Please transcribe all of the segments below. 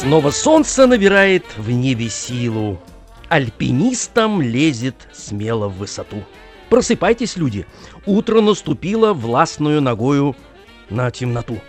Снова солнце набирает в небе силу. Альпинистам лезет смело в высоту. Просыпайтесь, люди. Утро наступило властную ногою на темноту.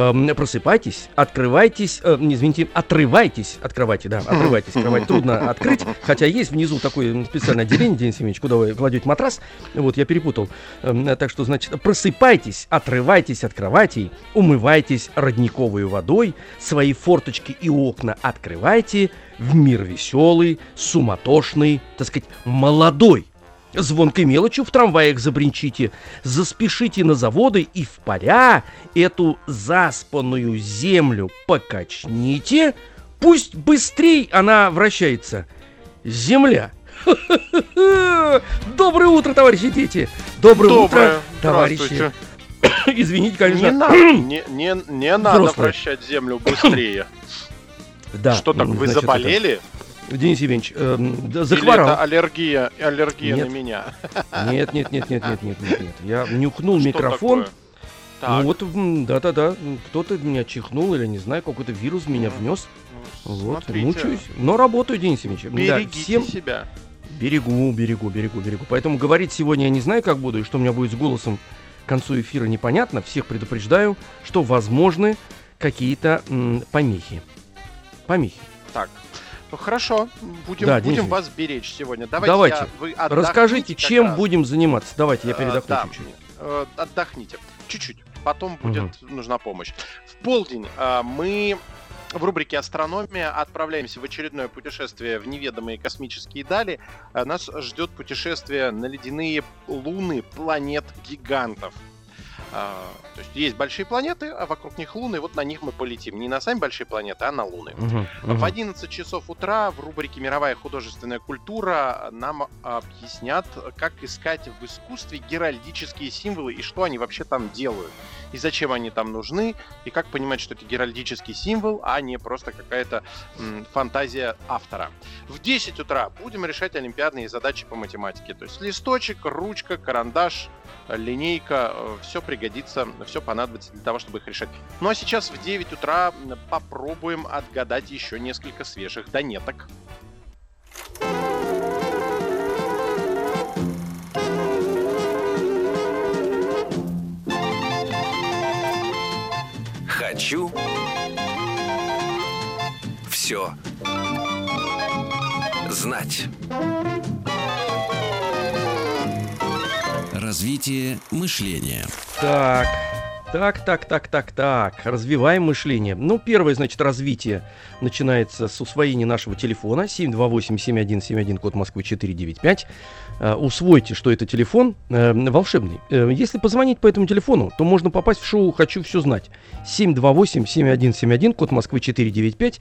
Эм, просыпайтесь, открывайтесь, э, извините, отрывайтесь от кровати, да, отрывайтесь. Кровать трудно открыть, хотя есть внизу такое специальное отделение, Денис Семенович, куда вы кладете матрас. Вот, я перепутал. Эм, так что, значит, просыпайтесь, отрывайтесь от кроватей, умывайтесь родниковой водой, свои форточки и окна открывайте, в мир веселый, суматошный, так сказать, молодой. Звонкой мелочью в трамваях забринчите, заспешите на заводы и в поля эту заспанную землю покачните, пусть быстрей она вращается. Земля. Доброе утро, товарищи дети! Доброе, Доброе. утро, товарищи! Извините, конечно. Не надо, не, не, не надо Взрослые. вращать землю быстрее. Да, Что так, м, вы значит, заболели? это- Денис Евгеньевич, эм, да, Или захворал. это аллергия, аллергия Нет. на меня? Нет, нет, нет, нет, нет, нет, нет, нет. Я нюхнул Что микрофон. такое? Так, Ну вот, да-да-да, кто-то меня чихнул или, не знаю, какой-то вирус меня внес. ну, Вот, смотрите, мучаюсь. Но работаю, Денис Евгеньевич. Да, Берегите всем себя. берегу, берегу, берегу, берегу. Поэтому говорить сегодня я не знаю, как буду, и что у меня будет с голосом к концу эфира непонятно. Всех предупреждаю, что возможны какие-то помехи. Помехи. Так, ну хорошо, будем, Да, будем вас беречь сегодня. Давайте, Давайте. я- вы Расскажите, чем раз. будем заниматься. Давайте, я Э, передохну да, чуть-чуть. э, Отдохните. Чуть-чуть. Потом будет нужна помощь. В полдень э, мы в рубрике «Астрономия» отправляемся в очередное путешествие в неведомые космические дали. Э, Нас ждет путешествие на ледяные луны планет-гигантов. А, То есть есть большие планеты, а вокруг них луны, вот на них мы полетим. Не на сами большие планеты, а на луны. Мгм, В мгм. 11 часов утра в рубрике «Мировая художественная культура» нам объяснят, как искать в искусстве геральдические символы и что они вообще там делают. И зачем они там нужны, и как понимать, что это геральдический символ, а не просто какая-то фантазия автора. В 10 утра будем решать олимпиадные задачи по математике. То есть листочек, ручка, карандаш, э, линейка, все пригодится, все понадобится для того, чтобы их решать. Ну а сейчас в 9 утра попробуем отгадать еще несколько свежих донеток. Хочу все знать. Развитие мышления. Так, так, так, так, так, так. Развиваем мышление. Ну, первое, значит, развитие начинается с усвоения нашего телефона 728-7171, код Москвы 495. Э, усвойте, что это телефон э, волшебный. Э, если позвонить по этому телефону, то можно попасть в шоу «Хочу все знать». 728-7171, код Москвы 495.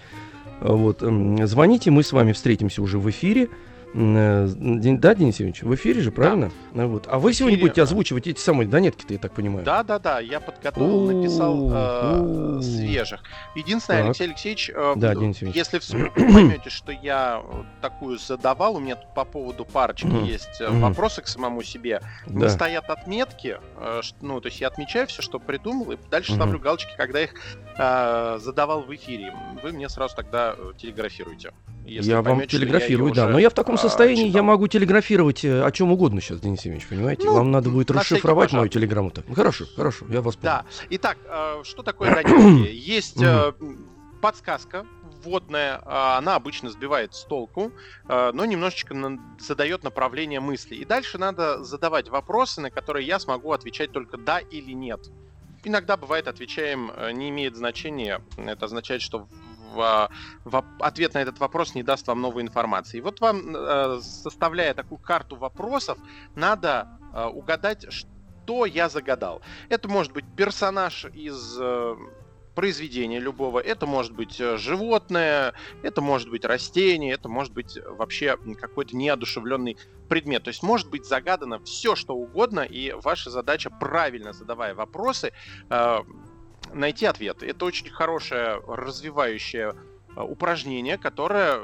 Э, Вот, м, звоните, мы с вами встретимся уже в эфире. Э, Да, Денис Евгеньевич, в эфире же, правильно? Э, Вот. А вы сегодня будете да. озвучивать эти самые донетки-то, я так понимаю. Да, да, да, я подготовил, написал э, свежих. Единственное. Алексей Алексеевич, Да, если вс- поймете, что я такую задавал, у меня тут по поводу парочки есть вопросы к самому себе. Не Да. стоят отметки, ну, то есть я отмечаю все, что придумал, и дальше ставлю галочки, когда их э, задавал в эфире. Вы мне сразу тогда э, телеграфируете. если я вам поймете, я телеграфирую, да. уже, Но я в таком а, состоянии, я читал. могу телеграфировать э, о чем угодно сейчас, Денис Евгеньевич, понимаете? Ну, Вам надо будет на расшифровать мою телеграмму-то. Хорошо, хорошо, я вас понял. Да. Итак, э, что такое донетки? Есть э, подсказка вводная, а, она обычно сбивает с толку, но немножечко задает направление мысли. И дальше надо задавать вопросы, на которые я смогу отвечать только да или нет. Иногда бывает отвечаем э, не имеет значения. Это означает, что в, а, в ответ на этот вопрос не даст вам новой информации. И вот вам, э, составляя такую карту вопросов, надо э, угадать, что я загадал. Это может быть персонаж из произведения любого. Это может быть э, животное, это может быть растение, это может быть э, вообще какой-то неодушевленный предмет. То есть может быть загадано все, что угодно, и ваша задача, правильно задавая вопросы, э, найти ответы. Это очень хорошее развивающее упражнение, которое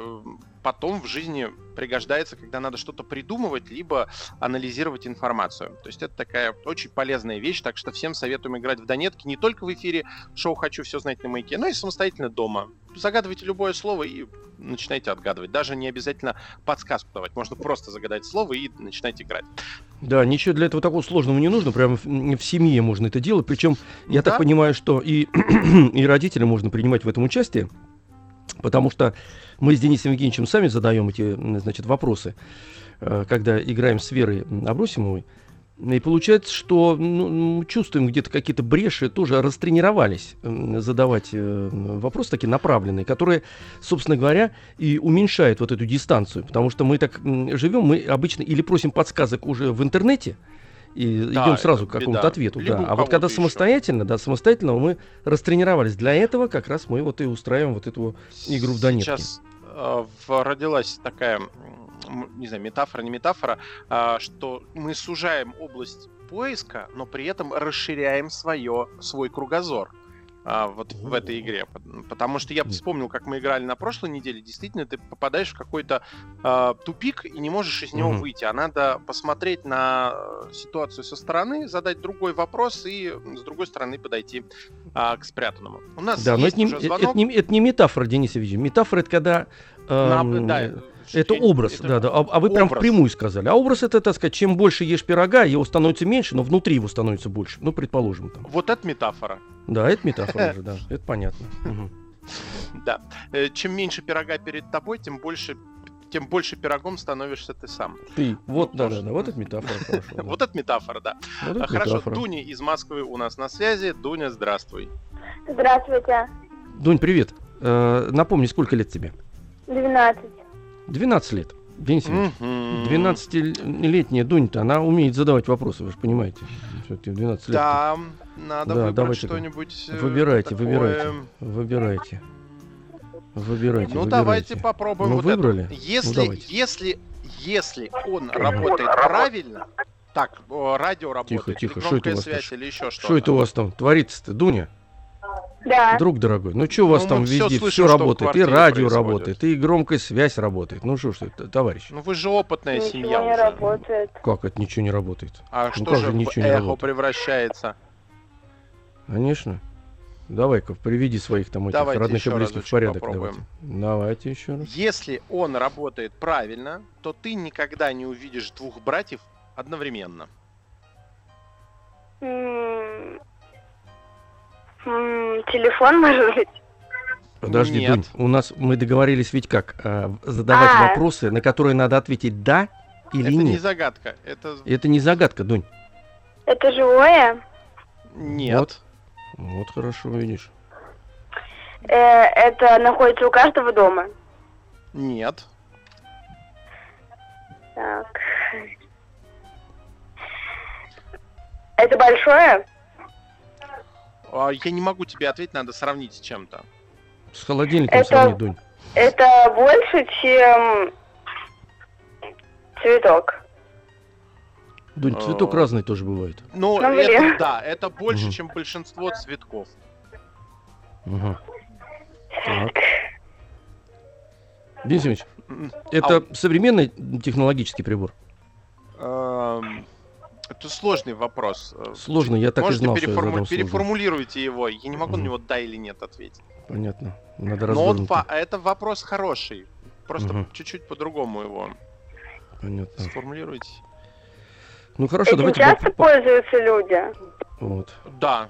потом в жизни пригождается, когда надо что-то придумывать, либо анализировать информацию. То есть это такая очень полезная вещь, так что всем советуем играть в Донетки не только в эфире шоу «Хочу все знать на маяке», но и самостоятельно дома. Загадывайте любое слово и начинайте отгадывать. Даже не обязательно подсказку давать, можно просто загадать слово и начинать играть. Да, ничего для этого такого сложного не нужно, прямо в, в семье можно это делать. Причем я да? так понимаю, что и, и родителям можно принимать в этом участие. Потому что мы с Денисом Евгеньевичем сами задаем эти значит, вопросы, э, когда играем с Верой Абросимовой. И получается, что ну, чувствуем где-то какие-то бреши, тоже растренировались задавать э, вопросы такие направленные, которые, собственно говоря, и уменьшают вот эту дистанцию. Потому что мы так живем, мы обычно или просим подсказок уже в интернете, и да, идем сразу к какому-то ответу. да. А вот когда самостоятельно, еще. да, самостоятельно мы растренировались. Для этого как раз мы вот и устраиваем вот эту игру в Донецке. Сейчас э, родилась такая, не знаю, метафора, не метафора, э, что мы сужаем область поиска, но при этом расширяем свое, свой кругозор а, вот в этой игре. Потому что я вспомнил, как мы играли на прошлой неделе. Действительно, ты попадаешь в какой-то а, тупик и не можешь из него mm-hmm. выйти. А надо посмотреть на э, ситуацию со стороны, задать другой вопрос и с другой стороны подойти а, к спрятанному. У нас да, но это не, это, не, это не метафора, Денис Ильич. Метафора это когда... Эм, на, да, это образ, это да, да. А, а вы образ. прям впрямую сказали. А образ это, так сказать, чем больше ешь пирога, его становится меньше, но внутри его становится больше. Ну, предположим. Там. Вот это метафора. Да, это метафора же, да. Это понятно. Да. Э, чем меньше пирога перед тобой, тем больше тем больше пирогом становишься ты сам. Ты. Вот, ну, да, да, да. Вот это метафора. Хорошо, вот это метафора, да. Хорошо, Дуня из Москвы у нас на связи. Дуня, здравствуй. Здравствуйте. Дунь, привет. Э, напомни, сколько лет тебе? 12. 12 лет. Денис Ильич, 12-летняя Дунь-то, она умеет задавать вопросы, вы же понимаете. Все-таки 12 лет. Да, надо да, выбрать что-нибудь э, Выбирайте, такое... выбирайте, выбирайте. Выбирайте. Ну, выбирайте. давайте попробуем. Ну, вот выбрали? Это. Если, ну, если, если он работает правильно, так, радио работает, тихо, тихо. Что это у вас связь или еще что-то. Что это у вас там творится-то, Дуня? Да. Друг дорогой, ну что у вас ну, там везде все, все работает, и радио работает, и громкая связь работает. Ну что ж это, товарищ? Ну вы же опытная ничего семья не уже. работает. Как это ничего не работает? А ну, что как же, ничего в не эхо работает? превращается? Конечно. Давай-ка, приведи своих там этих давайте родных и близких в порядок. Попробуем. Давайте. давайте еще раз. Если он работает правильно, то ты никогда не увидишь двух братьев одновременно. Телефон, может быть? Подожди, Нет. Дунь, у нас мы договорились ведь как э, задавать А. вопросы, на которые надо ответить да или это нет. не загадка, это Это не загадка, Дунь. Это живое? нет. Вот. Вот хорошо, видишь. Э, это находится у каждого дома? Нет. Так. Это большое? А, Я не могу тебе ответить, надо сравнить с чем-то. С холодильником Это- сравни, Дунь. Это больше, чем цветок. Дунь, цветок А. разный тоже бывает. Ну, Ну, это, блин. да, это больше, Мгм. чем большинство цветков. Ага. Так. Денис Ильич, это современный технологический прибор? эм, Это сложный вопрос. Сложно, я так и Можете знал, что я переформу- задам сложный. переформулируйте его. Я не могу на Мгм. него да или нет ответить. Понятно. Надо Но он по- это вопрос хороший. Просто Мгм. чуть-чуть по-другому его Понятно. сформулируйте. Ну хорошо, Этим давайте... часто по- по- пользуются люди? Вот. Да.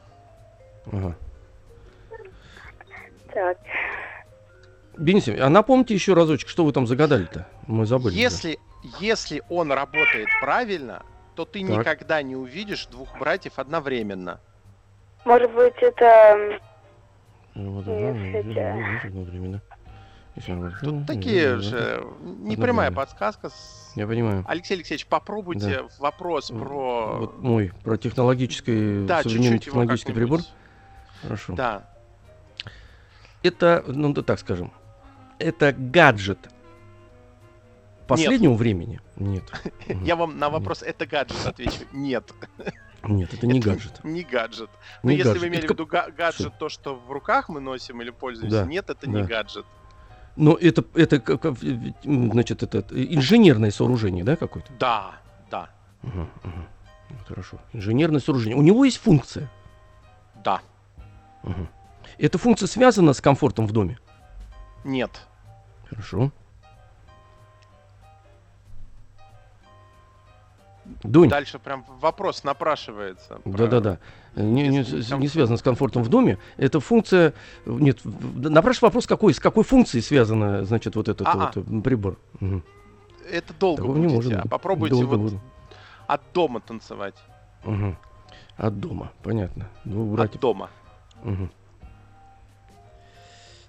Ага. Так. Денис, Ильич, а напомните еще разочек, что вы там загадали-то? Мы забыли. Если, если он работает правильно, то ты Так. никогда не увидишь двух братьев одновременно. Может быть, это... Вот, да, это- ну, одновременно. Тут ну, такие ну, же непрямая подсказка. Я понимаю. Алексей Алексеевич, попробуйте вопрос про... Вот мой, про технологический, Да, современный технологический прибор. Хорошо. Да. это, ну да так скажем, это гаджет последнего времени? Нет. Я вам на вопрос «это гаджет» отвечу. Нет, Нет, это не это гаджет. не гаджет. Но Не если гаджет. вы имели Это в виду га- гаджет, то, что в руках мы носим или пользуемся, Да, нет, это не гаджет. Но это, это, как- значит, это инженерное сооружение, да, какое-то? Да, да, мгм. Ну, Хорошо. Инженерное сооружение. У него есть функция. да, Мгм. Эта функция связана с комфортом в доме. нет. Хорошо. Дунь, Дальше прям вопрос напрашивается. про- да-да-да, не, не, комфорт. не связано с комфортом в доме. Это функция, нет, напрашивай вопрос, какой, с какой функцией связана, значит, вот этот А-а. вот м, прибор. Мгм. Это долго Такого не будете, может а быть. попробуйте Долго вот буду. от дома танцевать. Мгм. От дома, понятно. Двух От братьев. дома. Мгм.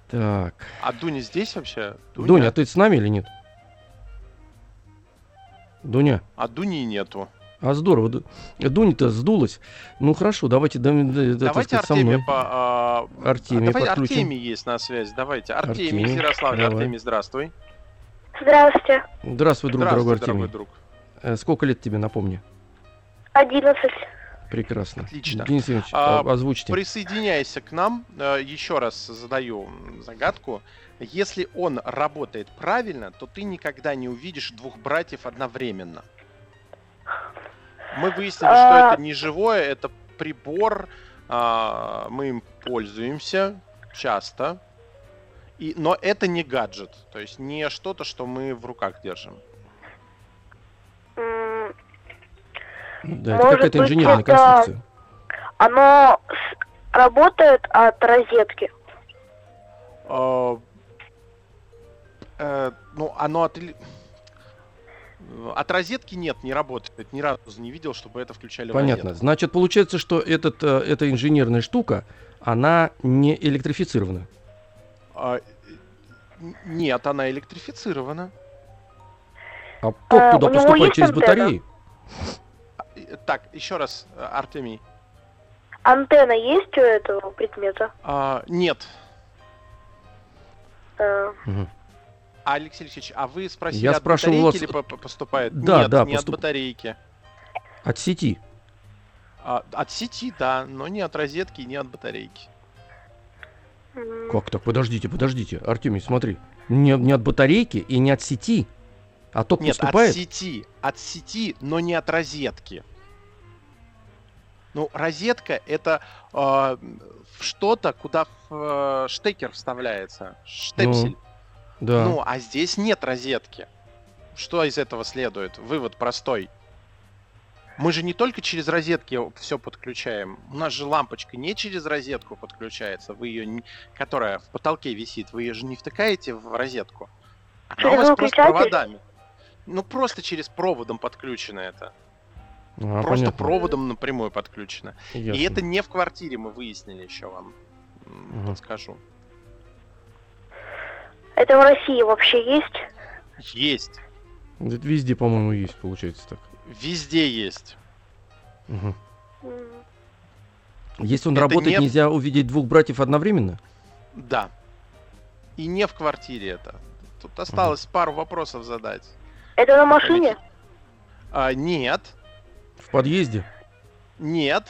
Так. А Дуня здесь вообще? Дуня, а ты с нами или нет? Дуня, А Дуни нету. а здорово. Ду- Дуня-то сдулась. Ну хорошо, давайте, да, да, Давайте сказать, со Артемия мной. по... а, Артемия а давай подключим. Артемий есть на связи. Давайте. Артемий, Артемий, из Ярославля. давай. Артемий, здравствуй. Здравствуйте. Здравствуй, друг, здравствуй, дорогой дорогой Артемий. друг. Э, Сколько лет тебе, напомни? Одиннадцать. Прекрасно. Отлично. Денис Евгеньевич, А, озвучьте. Присоединяйся к нам. Э, Еще раз задаю загадку. Если он работает правильно, то ты никогда не увидишь двух братьев одновременно. Мы выяснили, что А. это не живое, это прибор. а, Мы им пользуемся часто. И, но это не гаджет, то есть не что-то, что мы в руках держим. Да, это может какая-то быть, инженерная это- конструкция. Оно работает от розетки. А, э, ну, оно от... От розетки нет, не работает. Ни разу не видел, чтобы это включали Понятно. розетку. Значит, получается, что этот, э, эта инженерная штука, она не электрифицирована. А, нет, она электрифицирована. А ток А, туда у него поступает через антенна? батареи. Э, Так, еще раз, э, Артемий. Антенна есть у этого предмета? А, нет. Э, Мгм. А, Алексей Алексеевич, а вы спросили, Я от спрашивал батарейки вас- или по- по- поступает? Да, нет, да, не поступ- от батарейки. От сети. А, от сети, да, но не от розетки, не от батарейки. Как так? Подождите, подождите. Артемий, смотри. Не, не от батарейки и не от сети. А ток Нет, поступает. от сети. От сети, но не от розетки. Ну, розетка это э, что-то, куда в, э, штекер вставляется. Штепсель. Да. Ну, а здесь нет розетки. Что из этого следует? Вывод простой. Мы же не только через розетки все подключаем. У нас же лампочка не через розетку подключается, вы ее, не- которая в потолке висит, вы ее же не втыкаете в розетку. Она у Через вас просто проводами. Ну просто через проводом подключено это. А, просто понятно. проводом напрямую подключено. И Ясно. это не в квартире, мы выяснили еще вам. Мгм. Подскажу. Это в России вообще есть? Есть. Это везде, по-моему, есть, получается так. Везде есть. Мгм. М, Если он Это работает, не- нельзя увидеть двух братьев одновременно? Да. И не в квартире это. Тут осталось пару вопросов задать. Это на машине? А, нет, В подъезде? нет.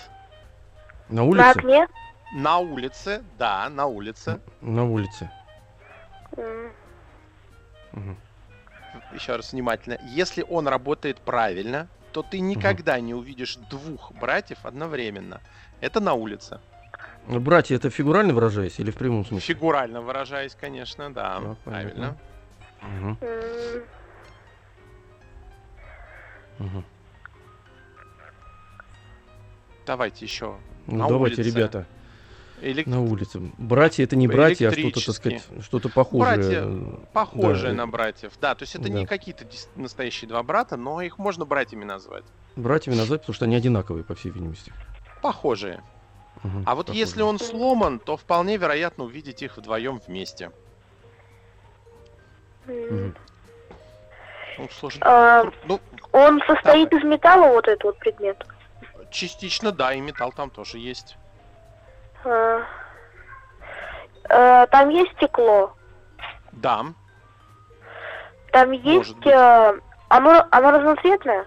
На На улице? окне? На улице, да, на улице. На улице. М, Мгм. Еще раз внимательно. Если он работает правильно, то ты никогда не увидишь двух братьев одновременно. Это на улице. Ну, Братья, это фигурально выражаясь или в прямом смысле? Фигурально выражаясь, конечно, да, Да, правильно. м, мгм. Давайте еще. Ну, На давайте, улице. ребята, Элек- на улице. Братья это не братья, а что-то, так сказать, что-то похожее. Братья, Похожие Да. на братьев. Да, то есть это не Да. какие-то дис- настоящие два брата, но их можно братьями назвать. Братьями назвать, потому что они одинаковые, по всей видимости. Похожие. Мгм, А вот похожие. если он сломан, то вполне вероятно увидеть их вдвоем вместе. Мгм. Ну, сложно. А, Ну, Он состоит из металла, вот этот вот предмет? частично, да, и металл там тоже есть. А, а, э, там есть стекло. Да. Там есть... э, оно, оно разноцветное.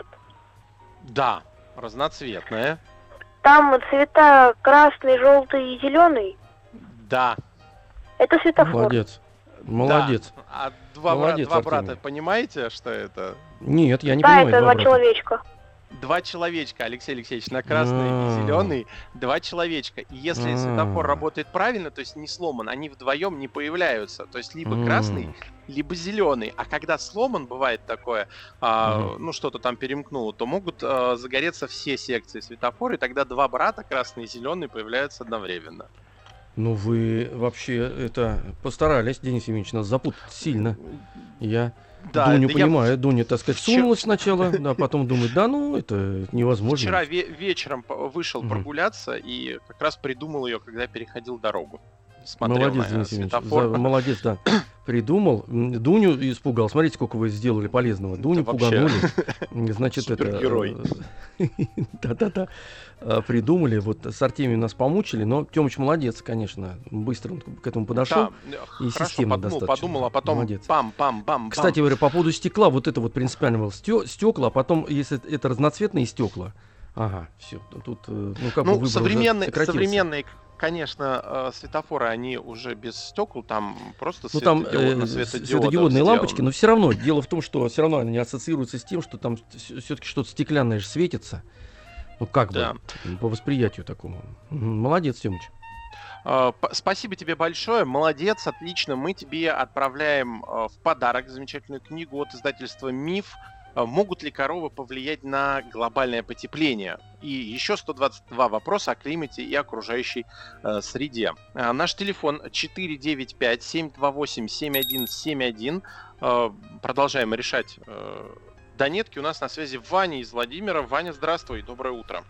Да. Разноцветное. Там цвета красный, желтый и зеленый. Да. Это светофор. Молодец. Молодец. Да. А два, бра- Молодец, два брата, понимаете, что это? Нет, я не да, понимаю. это два брата. человечка. Два человечка, Алексей Алексеевич, на красный А. и зеленый. Два человечка. И если А. светофор работает правильно, то есть не сломан, они вдвоем не появляются. То есть либо красный, либо зеленый. А когда сломан, бывает такое, а, ну что-то там перемкнуло, то могут а, загореться все секции светофора, и тогда два брата, красный и зеленый, появляются одновременно. Ну вы вообще это постарались, Денис Евгеньевич, нас запутать сильно. Я Да, Дуню да я понимаю, Дуня, так сказать, вчера- сунулась сначала, да, потом думает, да ну, это невозможно. Вчера ве- вечером вышел прогуляться и как раз придумал ее, когда переходил дорогу. Смотрел Молодец, на Денис Евгеньевич, светофор. за- молодец, да. Придумал. Дуню испугал. Смотрите, сколько вы сделали полезного. Дуню вообще пуганули. Значит, это... Супергерой. э, Да-да-да. А, Придумали. Вот с Артемием нас помучили, но Тёмыч молодец, конечно. Быстро он к этому подошел. Да, и системно подумал, достаточно. подумал, а потом Молодец. пам-пам-пам. Кстати говоря, по поводу стекла, вот это вот принципиально было. Стекла, а потом, если это разноцветные стекла, ага, все, тут, э, ну как бы ну, уже современные, современные, конечно, э, светофоры, они уже без стекол, там просто Ну там э, светодиодные лампочки, но все равно дело в том, что все равно они ассоциируются с тем, что там все-таки что-то стеклянное же светится. Ну как Да. бы по восприятию такому. Молодец, Тёмыч. Э, Спасибо тебе большое, молодец, отлично. Мы тебе отправляем э, в подарок замечательную книгу от издательства «Миф». Э, Могут ли коровы повлиять на глобальное потепление? И еще 122 вопроса о климате и окружающей э, среде. Э, Наш телефон 495-728-7171. Э, Продолжаем решать э, донетки. У нас на связи Ваня из Владимира. Ваня, здравствуй, доброе утро.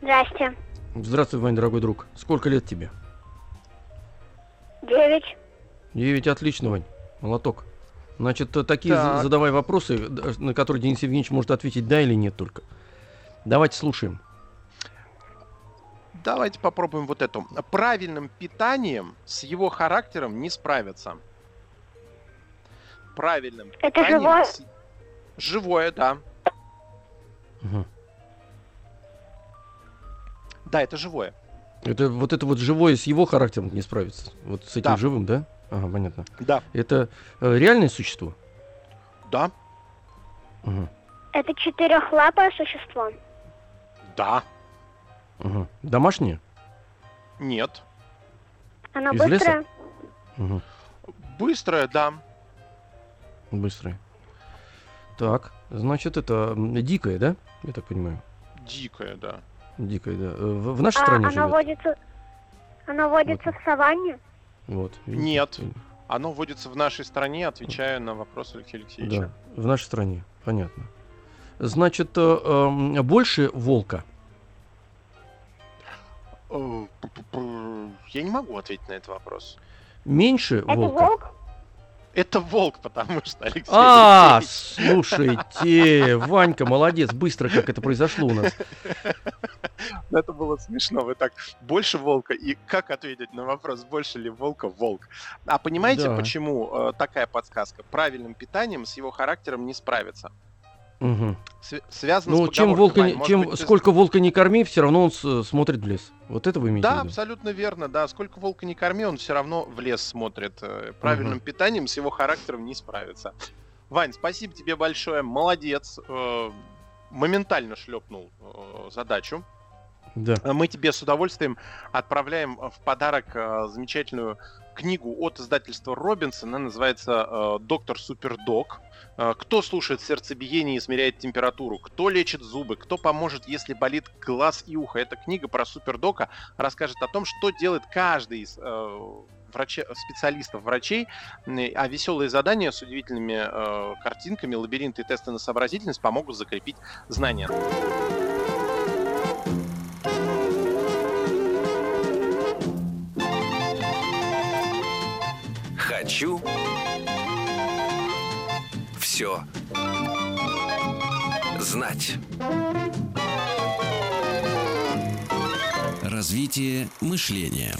Здрасте. Здравствуй, Вань, дорогой друг. Сколько лет тебе? Девять. Девять, отлично, Вань. Молоток. Значит, э, такие Так. задавай вопросы, д- на которые Денис Евгеньевич может ответить да или нет только. Давайте слушаем. Давайте попробуем вот эту. Правильным питанием с его характером не справиться. Правильным Это питанием живое? с- Живое, да. Мгм. Да, это живое. Это вот это вот живое с его характером не справится. Вот с этим Да. живым, да? Ага, понятно. Да. Это э, реальное существо? Да. Мгм. Это четырехлапое существо. Да. Мгм. Домашнее? Нет. Оно Из леса? быстрое. Мгм. Быстрое, да. Быстрое. Так, значит, это дикое, да? Я так понимаю. Дикое, да. Дикое, да. Э, В, в нашей А, стране оно живет? водится... Оно водится в саванне. Вот. видите? Нет. Оно вводится в нашей стране, отвечая на вопрос Алексея Алексеевича. Да, в нашей стране, понятно. Значит, э, эм, больше волка. Э, Я не могу ответить на этот вопрос. Меньше Это волка. волк? Это волк, потому что Алексей А, Алексеевич- слушайте, Ванька, молодец, быстро как это произошло у нас. Ну, Это было смешно. Вы так больше волка. И как ответить на вопрос, больше ли волка волк? А понимаете, Да. почему э, такая подсказка? Правильным питанием с его характером не справиться. Св- связано Ну, с чем волка, не- чем быть, ты- сколько волка не корми, все равно он с- смотрит в лес. Вот это вы имеете в Да, виду? абсолютно верно, да. Сколько волка не корми, он все равно в лес смотрит. Э, Правильным Мгм. питанием с его характером не справится. Вань, спасибо тебе большое, молодец. Э, Моментально шлепнул э, задачу. Да. Мы тебе с удовольствием отправляем в подарок э, замечательную книгу от издательства Робинсон. Она называется э, «Доктор Супердог». Э, Кто слушает сердцебиение и измеряет температуру? Кто лечит зубы? Кто поможет, если болит глаз и ухо? Эта книга про супердока расскажет о том, что делает каждый из э, специалистов, врачей, а веселые задания с удивительными э, картинками, лабиринты и тесты на сообразительность помогут закрепить знания. Хочу все знать. Развитие мышления.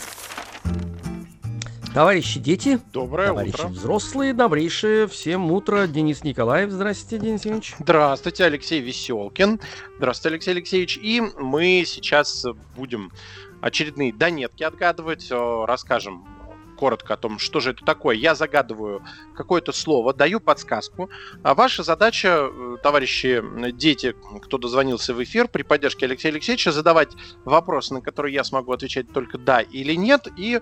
Товарищи дети, Доброе товарищи утро. взрослые, добрейшее всем утро. Денис Николаев, здрасте, Денис Евгеньевич. Здравствуйте, Алексей Веселкин. Здравствуйте, Алексей Алексеевич. И мы сейчас будем очередные донетки отгадывать, расскажем коротко о том, что же это такое. Я загадываю какое-то слово, даю подсказку. А ваша задача, э, товарищи дети, кто дозвонился в эфир, при поддержке Алексея Алексеевича, задавать вопросы, на которые я смогу отвечать только да или нет, и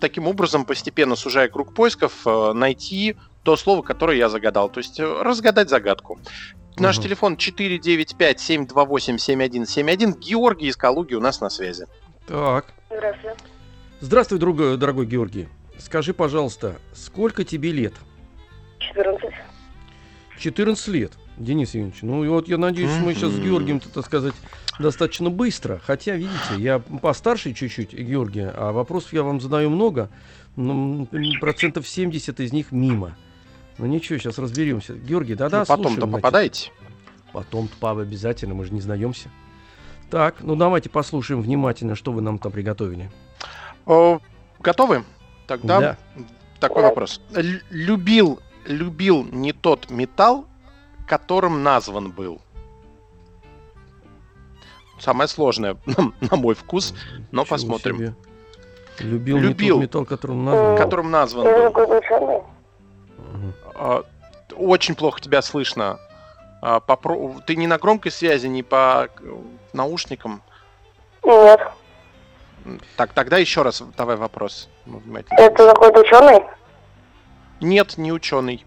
таким образом, постепенно сужая круг поисков, э, найти то слово, которое я загадал. То есть э, разгадать загадку. Наш Мгм. телефон 495-728-7171. Георгий из Калуги у нас на связи. Так, Здравствуйте. Здравствуй, друг, дорогой Георгий. Скажи, пожалуйста, сколько тебе лет? 14. 14 лет, Денис Евгеньевич. Ну и вот я надеюсь, мы сейчас с. Георгием, так сказать, достаточно быстро. Хотя, видите, я постарше чуть-чуть Георгия, а вопросов я вам задаю много. Ну, м, процентов 70 из них мимо. Ну ничего, сейчас разберемся. Георгий, да-да, Ну, Потом-то попадаете? Потом-то, Павел, обязательно, мы же не знаемся. Так, ну давайте послушаем внимательно, что вы нам там приготовили. О, готовы? Тогда Да. такой вопрос. Л- любил, любил не тот металл, которым назван был. Самое сложное, на, на мой вкус, но Ничего посмотрим. себе. Любил, не Любил. тот металл, которым назван. которым назван был. А, Очень плохо тебя слышно. А, попро- Ты не на громкой связи, не по наушникам. Нет. Так, тогда еще раз давай вопрос. Внимательно Это какой-то ученый? Нет, не ученый.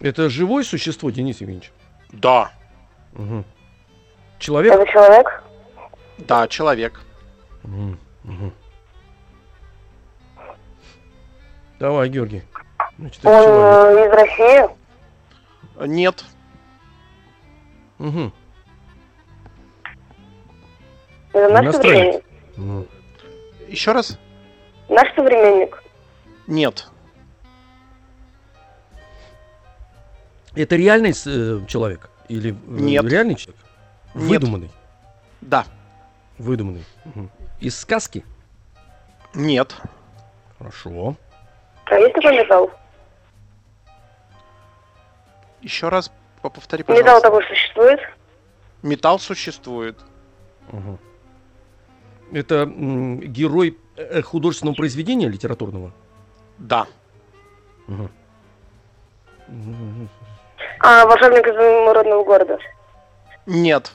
Это живое существо, Денис Евгеньевич? Да, Мгм. Человек? Это человек? да, человек. Мгм, мгм. Давай, Георгий. Значит, Он человек. э, из России? Нет, Мгм. Это наш Иностранец. современник? Ну, еще раз. Наш современник? Нет, Это реальный э, человек? Или э, Нет. реальный человек? Нет. Выдуманный. да, Выдуманный. Мгм. Из сказки? нет, Хорошо. А есть такой металл? еще раз по- повтори, Металл пожалуйста. такой существует? Металл существует. Мгм. Это герой э, художественного произведения литературного? Да. Мгм. А, волшебник из моего родного города? нет,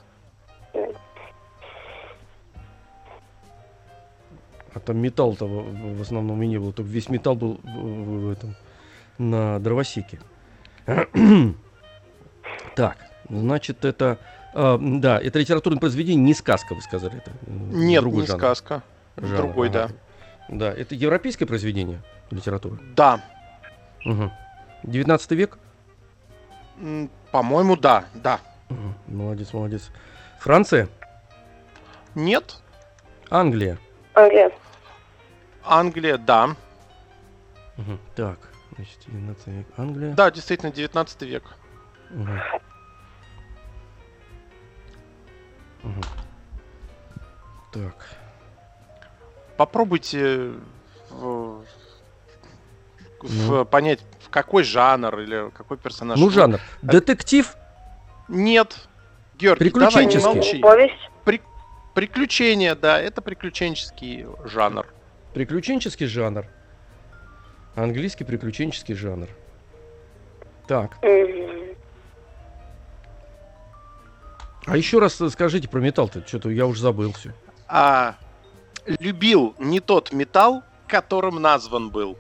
А там металл-то в, в основном и не было, только весь металл был в этом на дровосеке. Так, значит, это а, да, это литературное произведение, не сказка, вы сказали это. м, нет, другой не жанр. сказка. Жанр, Другой, ага. Да, это европейское произведение литературы. да. Да, Угу. 19 век. По-моему, да, да. Мгм. Молодец, молодец. Франция, Нет, Англия. Англия. Англия, да. Мгм. Так, значит, 19 век, Англия. Да, действительно, 19 век. Мгм. Так. Попробуйте в- в- Ну. понять, в какой жанр или какой персонаж. Ну, Вы- жанр. Детектив. Нет. Георгий, давай, не Приключенческий. молчи. Повесть? Приключения, да, это приключенческий жанр. Приключенческий жанр. Английский приключенческий жанр. Так. Мгм. А еще раз скажите про металл-то. Что-то я уже забыл все. А любил не тот металл, которым назван был.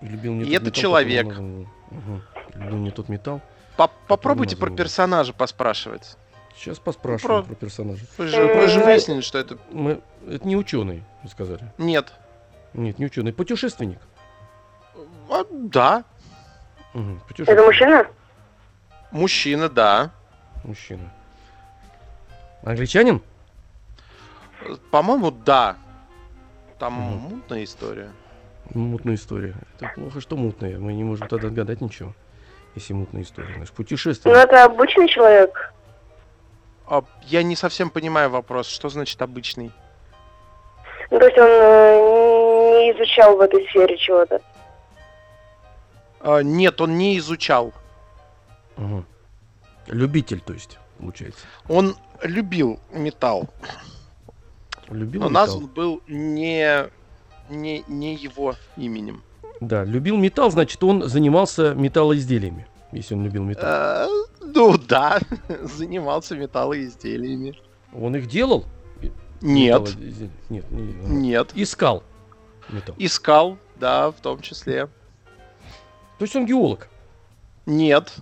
Любил не И тот это металл, человек. назвал. Мгм. Любил не тот металл. По- Попробуйте назван про был. персонажа поспрашивать. Сейчас поспрашиваем про- про персонажа. Вы же, вы же выяснили, что это... Мы... Это не ученый, вы сказали. Нет. Нет, не ученый. Путешественник. А, да. Это Путешественник. мужчина? Мужчина, да. Мужчина. Англичанин? По-моему, да. Там Мгм. мутная история. Мутная история. Это плохо, что мутная. Мы не можем тогда отгадать ничего. Если мутная история. Значит, Ну, путешественник. это обычный человек. А, я не совсем понимаю вопрос. Что значит обычный? Ну, то есть он э, не изучал в этой сфере чего-то. А, нет, он не изучал. Мгм. Любитель, то есть, получается. Он любил металл, Любил но металл. назван был не, не, не его именем. Да, любил металл, значит, он занимался металлоизделиями, если он любил металл. Э, ну да, занимался металлоизделиями. Он их делал? Нет, Нет, не- нет. Искал металл. Искал, да, в том числе. То есть он геолог? Нет.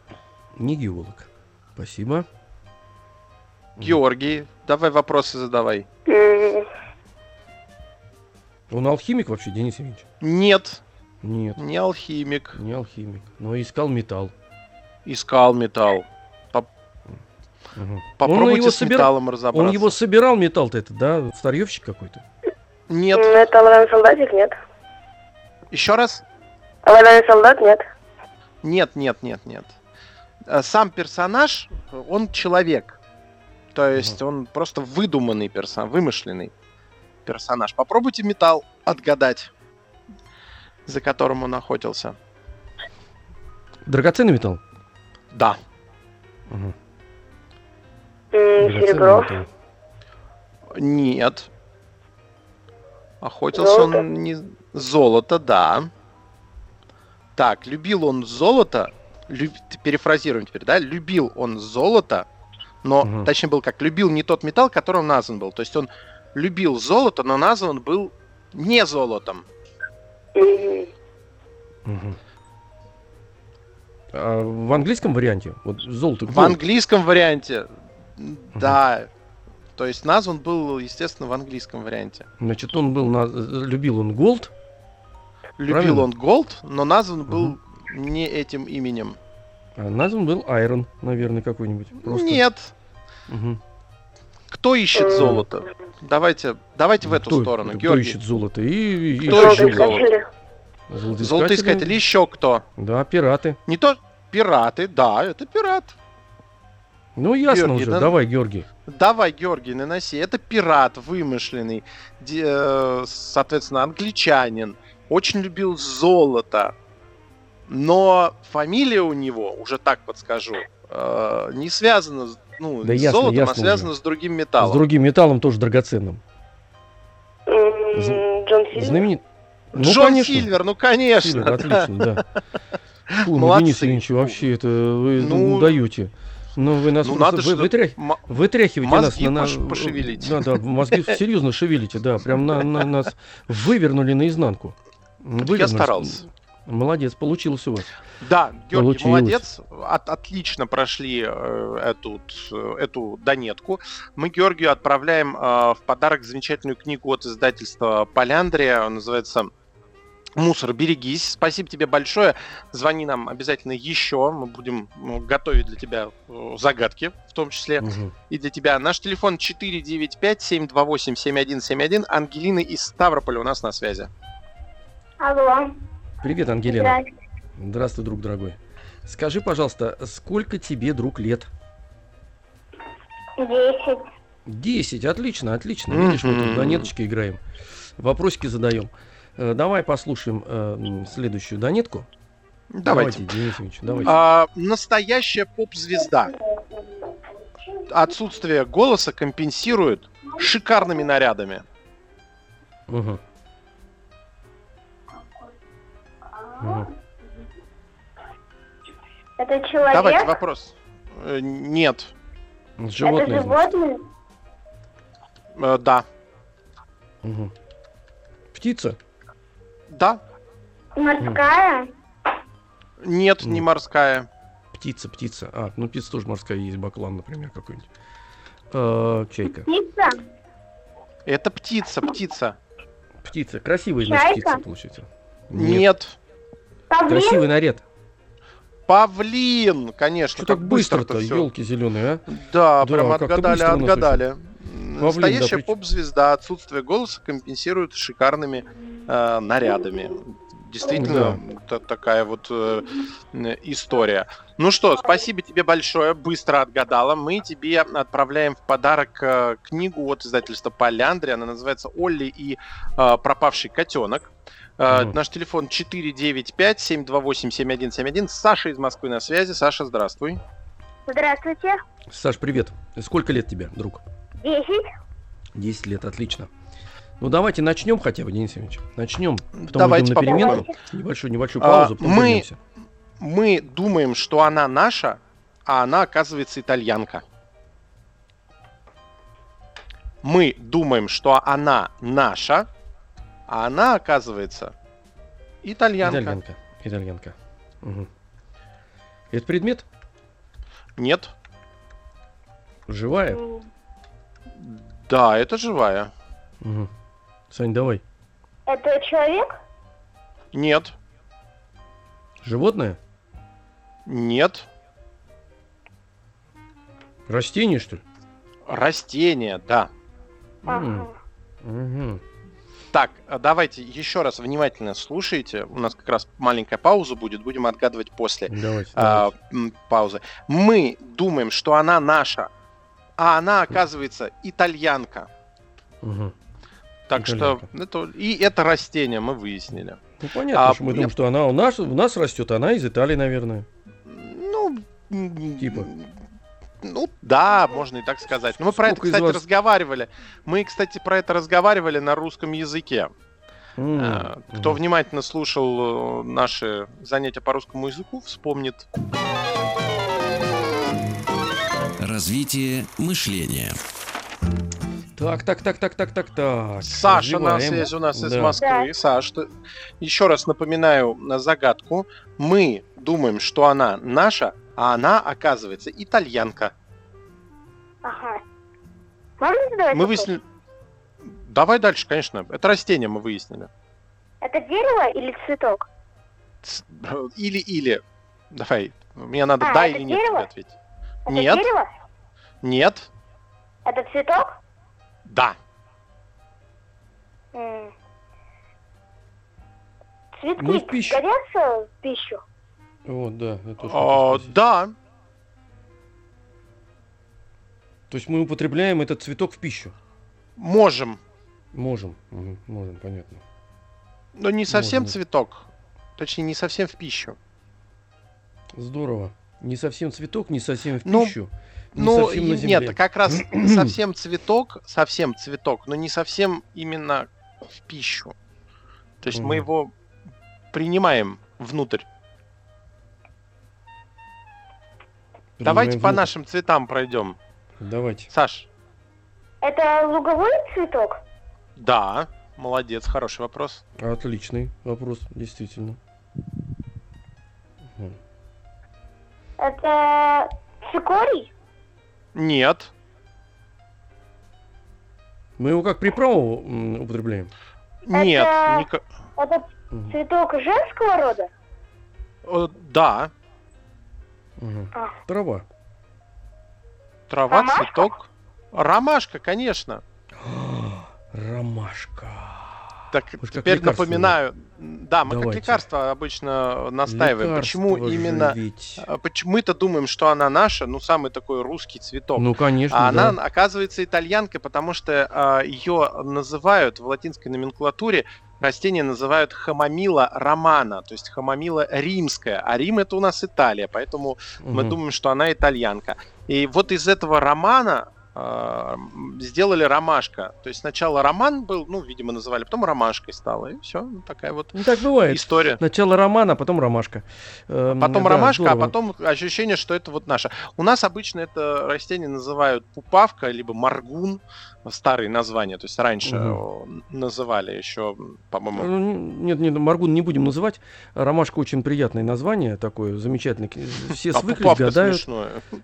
Не геолог. Спасибо. Георгий, давай вопросы задавай. Он алхимик вообще, Денис Евгеньевич? Нет, Нет, не алхимик. не алхимик. Но искал металл. Искал металл. Мгм. Попробуйте он его, с собира- металлом разобраться. он его собирал металл-то этот, да? Старьевщик какой-то? Нет. Это оловянный солдатик? Нет. Еще раз? Оловянный солдат? Нет. Нет, нет, нет, нет. Э, Сам персонаж, он человек. То есть он просто выдуманный персонаж, вымышленный персонаж. Попробуйте металл отгадать, за которым он охотился. Драгоценный металл? Да. Драгоценный Серебро. металл. Нет. Охотился Золото? он не... Золото, да. Так, любил он золото. Люб- Перефразируем теперь, да? Любил он золото, но, Мгм. точнее, был как, любил не тот металл, которым назван был. То есть он любил золото, но назван был не золотом. Мгм. А в английском варианте? Вот золото. В английском варианте, да. То есть назван был, естественно, в английском варианте. Значит, он был на... любил он голд. Любил Правильно. он голд, но назван был Мгм. Не этим именем. А назван был Айрон, наверное, какой-нибудь. Просто. Нет. Мгм. Кто ищет золото? Давайте, давайте в эту Кто- сторону. Кто Георгий. ищет золото? И, и- Кто ищет Золотоискатели? Золотоискатели? Золотоискатели еще кто? Да, пираты. Не то пираты, да, это пират. Ну, ясно Георгий, уже. да- Давай, Георгий. Давай, Георгий, наноси. Это пират вымышленный, де- э, соответственно, англичанин. Очень любил золото. Но фамилия у него, уже так подскажу, э, не связана с- ну, Да с ясно, золотом, а ясно связана с другим металлом. С другим металлом тоже драгоценным. Джон Сильвер? Знаменит. Ну, Джон конечно. Сильвер, ну конечно. Сильвер, да. отлично, да. Фу, ну. Денис Ильич, вообще это вы Ну, ну, даете. Ну, вы нас Ну, просто- надо вы, же- вытря- М- вытряхиваете нас мозги на, на... пош- пошевелить. Да, да, мозги серьезно шевелите, да, прям на, на нас вывернули наизнанку. Вывернули. старался. Молодец, получилось у вас. Да, Георгий, Получилось. молодец. От- отлично прошли э, эту, т- эту донетку. Мы Георгию отправляем э, в подарок замечательную книгу от издательства Поляндрия. Он называется Мусор, берегись. Спасибо тебе большое. Звони нам обязательно еще. Мы будем ну, готовить для тебя э, загадки, в том числе Мгм. и для тебя. Наш телефон 495-728-7171. Ангелина из Ставрополя у нас на связи. Алло. Привет, Ангелина. Здравствуйте. Здравствуй, друг дорогой. Скажи, пожалуйста, сколько тебе, друг, лет? Десять. Десять, отлично, отлично. Видишь, мы тут неточке играем. Вопросики задаем. Э, Давай послушаем э, следующую донетку. Давайте. Денис Ильич, давайте. А, настоящая поп-звезда. Отсутствие голоса компенсирует шикарными нарядами. Мгм. Это человек? Давайте вопрос. Э, Нет. Животное. Это значит. животное? Э, Да. Мгм. Птица? Да. Морская? Нет, не морская. Птица, птица. А, ну птица тоже морская есть, баклан, например, какой-нибудь. Э, чайка. Птица? Это птица, птица. Птица. Красивая, значит, Чайка? птица, получается. Нет. Павлин? Красивый наряд. Павлин, конечно. Что так как быстро-то, всё. елки зеленые, а? Да, Да, прям отгадали, быстро отгадали. да, Настоящая причем- поп-звезда, отсутствие голоса компенсирует шикарными э, нарядами. действительно та- такая вот э, э, история. Ну что, спасибо тебе большое, быстро отгадала. Мы тебе отправляем в подарок э, книгу от издательства Поляндри. Она называется «Олли и э, пропавший котенок». Э, Мгм. Наш телефон 495-728-7171. Саша из Москвы на связи. Саша, здравствуй. Здравствуйте. Саш, привет. Сколько лет тебе, друг? Десять. 10 лет, отлично. Ну давайте начнем хотя бы, Денис Евгеньевич. Начнем. Потом Давайте идем на переменку. попробуем. Небольшую, небольшую А, паузу, потом мы- вернемся. Мы думаем, что она наша, а она, оказывается, итальянка. Мы думаем, что она наша, а она, оказывается, итальянка. Итальянка. Итальянка. Мгм. Это предмет? Нет. Живая? Да, это живая. Мгм. Сань, давай. Это человек? Нет. Животное? Нет. Растение, что ли? Растение, да. Ага. Мгм. Так, а давайте еще раз внимательно слушайте. У нас как раз маленькая пауза будет, будем отгадывать после. Давайте. а, давайте. паузы. Мы думаем, что она наша, а она оказывается итальянка. Мгм. Так Итальянка. что это, и это растение мы выяснили. Ну понятно, а, что мы я- думаем, что она у нас, у нас растет, она из Италии, наверное. Ну, Типа. Ну да, можно и так сказать. Но мы про это, Сколько из кстати, вас- разговаривали. Мы, кстати, про это разговаривали на русском языке. Э, Кто внимательно слушал э, наши занятия по русскому языку, вспомнит. Развитие мышления. Так, так, так, так, так, так, так. Саша на связи у нас из Да. Москвы. Саш, ты- еще раз напоминаю на загадку. Мы думаем, что она наша, а она, оказывается, итальянка. Ага. Можно задавать Мы выяснили... Давай дальше, конечно. Это растение мы выяснили. Это дерево или цветок? Или-или. Давай. Мне надо А, да или нет дерево? тебе ответить. Это Нет. дерево? Нет. Это цветок? Да. М. Цветки Ну, в пищу. годятся в пищу? Вот, да. я тоже спросить. да. То есть мы употребляем этот цветок в пищу? Можем. Можем. Мгм, Можем, понятно. Но не совсем Можно. цветок. Точнее, не совсем в пищу. Здорово. Не совсем цветок, не совсем в Ну, пищу. не Ну, совсем на земле. нет, как раз совсем цветок, совсем цветок, но не совсем именно в пищу. То есть мы Мгм. его принимаем внутрь. Давайте по нашим цветам пройдем. Давайте. Саш, Это луговой цветок? да, молодец, хороший вопрос. Отличный вопрос, действительно. Это цикорий? Нет, Мы его как приправу употребляем? нет, Это- ника- Это цветок женского рода? э, да, Мгм. А. Трава. трава, Ромашка? цветок. Ромашка, конечно. Ромашка. Так, Вы ж как теперь лекарство, напоминаю. Да, мы Давайте. как лекарство обычно настаиваем. Почему Лекарство же именно... ведь. а, Почему мы-то думаем, что она наша, ну, самый такой русский цветок. Ну, конечно, а да. она оказывается итальянкой, потому что ее называют в латинской номенклатуре растение называют хамомила романа, то есть хамомила римская, а Рим это у нас Италия, поэтому мы Мгм. думаем, что она итальянка. И вот из этого романа а, сделали ромашка. То есть сначала роман был, ну, видимо, называли, потом ромашкой стало. И все, такая вот Ну, так бывает. история. Сначала роман, а потом ромашка. Эм, Потом да, ромашка, здорово. а потом ощущение, что это вот наше. У нас обычно это растение называют пупавка, либо маргун, старые названия. То есть раньше э, называли еще, по-моему, Ну, Нет, нет, Маргун не будем называть. Ромашка очень приятное название такое, замечательное. Все а свыклись, гадают.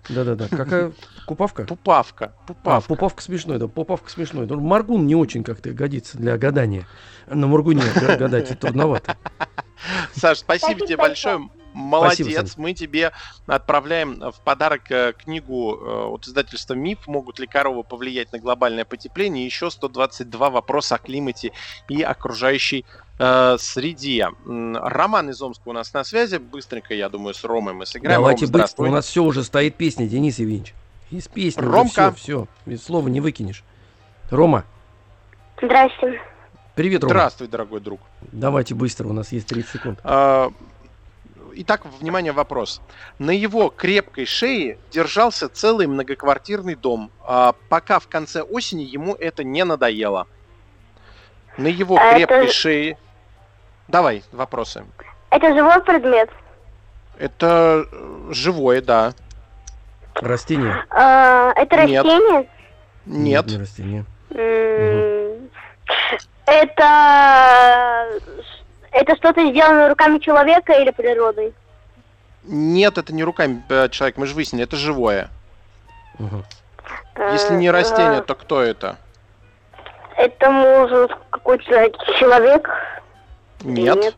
Да-да-да. Какая купавка? Пупавка. А, Пупавка. пупавка смешной, да, пупавка смешной. Ну, Маргун не очень как-то годится для гадания. На Маргуне га- гадать трудновато. Саш, спасибо тебе большое. Молодец, Спасибо, мы тебе отправляем в подарок э, книгу э, от издательства МИФ «Могут ли коровы повлиять на глобальное потепление?» и еще 122 вопроса о климате и окружающей э, среде. Роман из Омска у нас на связи. Быстренько, я думаю, с Ромой мы сыграем. Давайте Ром, быстро, у нас все уже стоит песня, Денис Евгеньевич. Из песни Ромка. все, все, слова не выкинешь. Рома, Здрасте. привет, Рома. Здравствуй, дорогой друг. Давайте быстро, у нас есть 30 секунд. А, Итак, внимание, вопрос. На его крепкой шее держался целый многоквартирный дом, а, пока в конце осени ему это не надоело. На его А это крепкой ж- шее... Давай, вопросы. Это живой предмет? Это э, живое, да. Растение? А, это Нет. растение? Нет. не растение. М, Это... Это что-то сделано руками человека или природой? Нет, это не руками э, человек, мы же выяснили, это живое. Мгм. Если не растение, э, то кто это? Это может какой-то человек? Нет. Нет.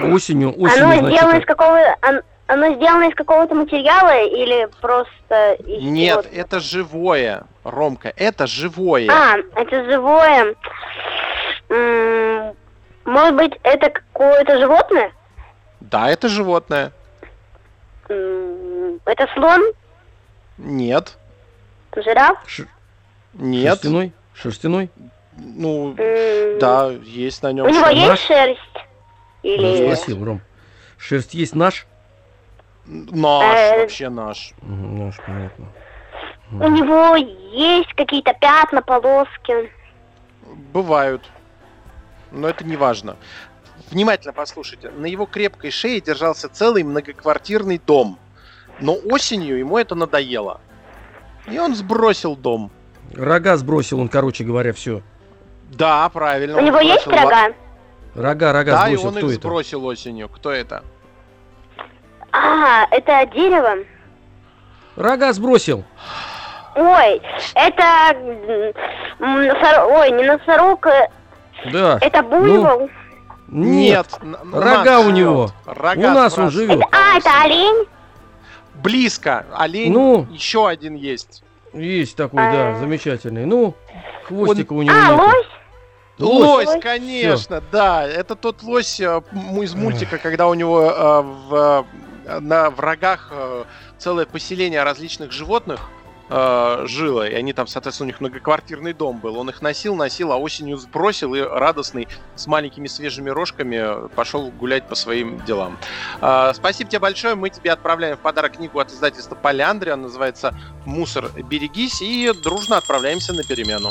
Осенью, осенью, Оно сделано из значит, какого... он- Оно сделано из какого-то материала или просто из Нет, чего-то? это живое, Ромка, это живое. А, это живое. Может быть, это какое-то животное? Да, это животное. Это слон? Нет. Жираф? ш- Нет. шерстяной, шерстяной. Ну, да, есть на нем У него шерсть. есть Наш? Шерсть? Я Или... спросил, Ром. Шерсть есть наш? Наш, Э, вообще наш. Наш, понятно. У него есть какие-то пятна, полоски? Бывают. Но это не важно. Внимательно послушайте. На его крепкой шее держался целый многоквартирный дом. Но осенью ему это надоело. И он сбросил дом. Рога сбросил он, короче говоря, все. Да, правильно. У него есть рога? Рога, рога Да, и сбросил. он Кто их это? сбросил осенью. Кто это? А, это дерево? Рога сбросил. Ой, это... носор- Ой, не носорог, э, Да. это буйвол? Нет. н- н- Рога у него. Рога У нас он сбрасывает. живет. Это- а, это олень? Близко. Олень. Ну. Еще один есть. Есть такой, да, А. замечательный. Ну, хвостика у него А, нету. лось? Лось, Лось. конечно, да. Это тот лось э, из мультика, когда у него э, в, э, на врагах э, целое поселение различных животных э, жило, и они там, соответственно, у них многоквартирный дом был. Он их носил, носил, а осенью сбросил и радостный с маленькими свежими рожками пошел гулять по своим делам. Э, спасибо тебе большое. Мы тебе отправляем в подарок книгу от издательства Поляндрия. Она называется «Мусор, берегись» и дружно отправляемся на перемену.